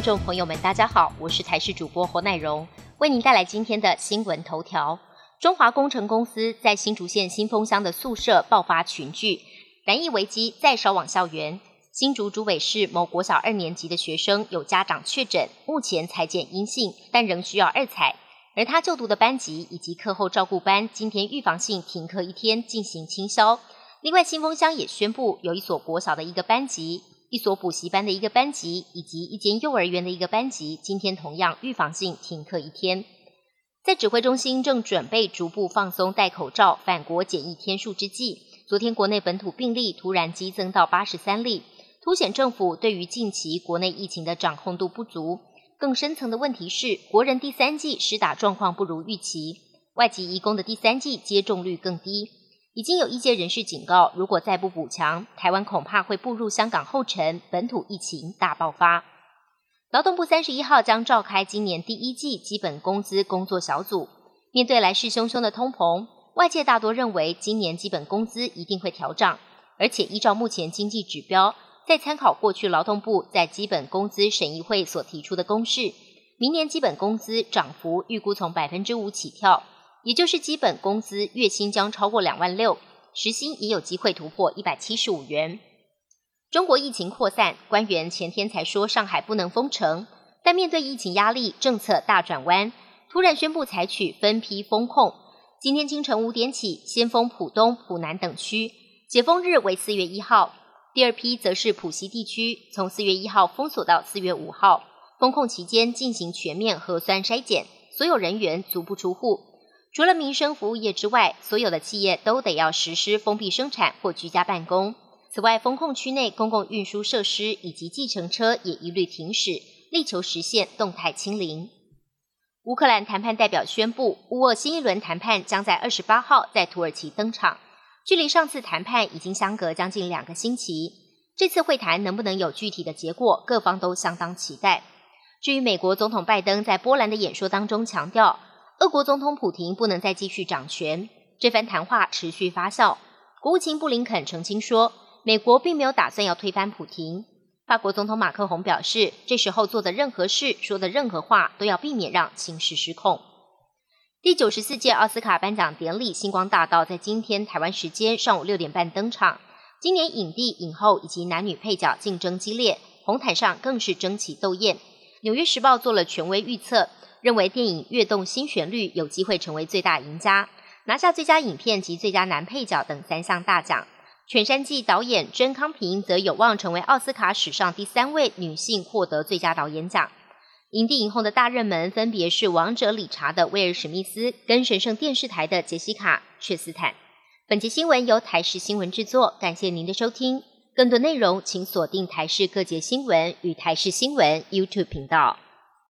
听众朋友们，大家好，我是台视主播侯乃荣，为您带来今天的新闻头条。中华工程公司在新竹县新丰乡的宿舍爆发群聚，燃疫危机再烧往校园。新竹竹尾市某国小二年级的学生有家长确诊，目前裁检阴性，但仍需要二采。而他就读的班级以及课后照顾班今天预防性停课一天进行清消。另外，新丰乡也宣布有一所国小的一个班级。一所补习班的一个班级，以及一间幼儿园的一个班级，今天同样预防性停课一天。在指挥中心正准备逐步放松戴口罩、返国检疫天数之际，昨天国内本土病例突然激增到八十三例，凸显政府对于近期国内疫情的掌控度不足。更深层的问题是，国人第三季施打状况不如预期，外籍移工的第三季接种率更低。已经有一些人士警告，如果再不补强，台湾恐怕会步入香港后尘，本土疫情大爆发。劳动部三十一号将召开今年第一季基本工资工作小组，面对来势汹汹的通膨，外界大多认为今年基本工资一定会调涨，而且依照目前经济指标，再参考过去劳动部在基本工资审议会所提出的公式，明年基本工资涨幅预估从百分之五起跳。也就是基本工资月薪将超过两万六，时薪也有机会突破一百七十五元。中国疫情扩散，官员前天才说上海不能封城，但面对疫情压力，政策大转弯，突然宣布采取分批封控。今天清晨五点起，先封浦东、浦南等区，解封日为四月一号；第二批则是浦西地区，从四月一号封锁到四月五号。封控期间进行全面核酸筛检，所有人员足不出户。除了民生服务业之外，所有的企业都得要实施封闭生产或居家办公。此外，封控区内公共运输设施以及计程车也一律停驶，力求实现动态清零。乌克兰谈判代表宣布，乌俄新一轮谈判将在二十八号在土耳其登场。距离上次谈判已经相隔将近两个星期，这次会谈能不能有具体的结果，各方都相当期待。至于美国总统拜登在波兰的演说当中强调。俄国总统普京不能再继续掌权，这番谈话持续发酵。国务卿布林肯澄清说，美国并没有打算要推翻普京。法国总统马克宏表示，这时候做的任何事、说的任何话，都要避免让情势失控。第九十四届奥斯卡颁奖典礼星光大道在今天台湾时间上午六点半登场。今年影帝、影后以及男女配角竞争激烈，红毯上更是争奇斗艳。纽约时报做了权威预测。认为电影《跃动新旋律》有机会成为最大赢家，拿下最佳影片及最佳男配角等三项大奖。《犬山记》导演甄康平则有望成为奥斯卡史上第三位女性获得最佳导演奖。影帝影后的大热门分别是《王者理查》的威尔史密斯跟神圣电视台的杰西卡却斯坦。本节新闻由台视新闻制作，感谢您的收听。更多内容请锁定台视各节新闻与台视新闻 YouTube 频道。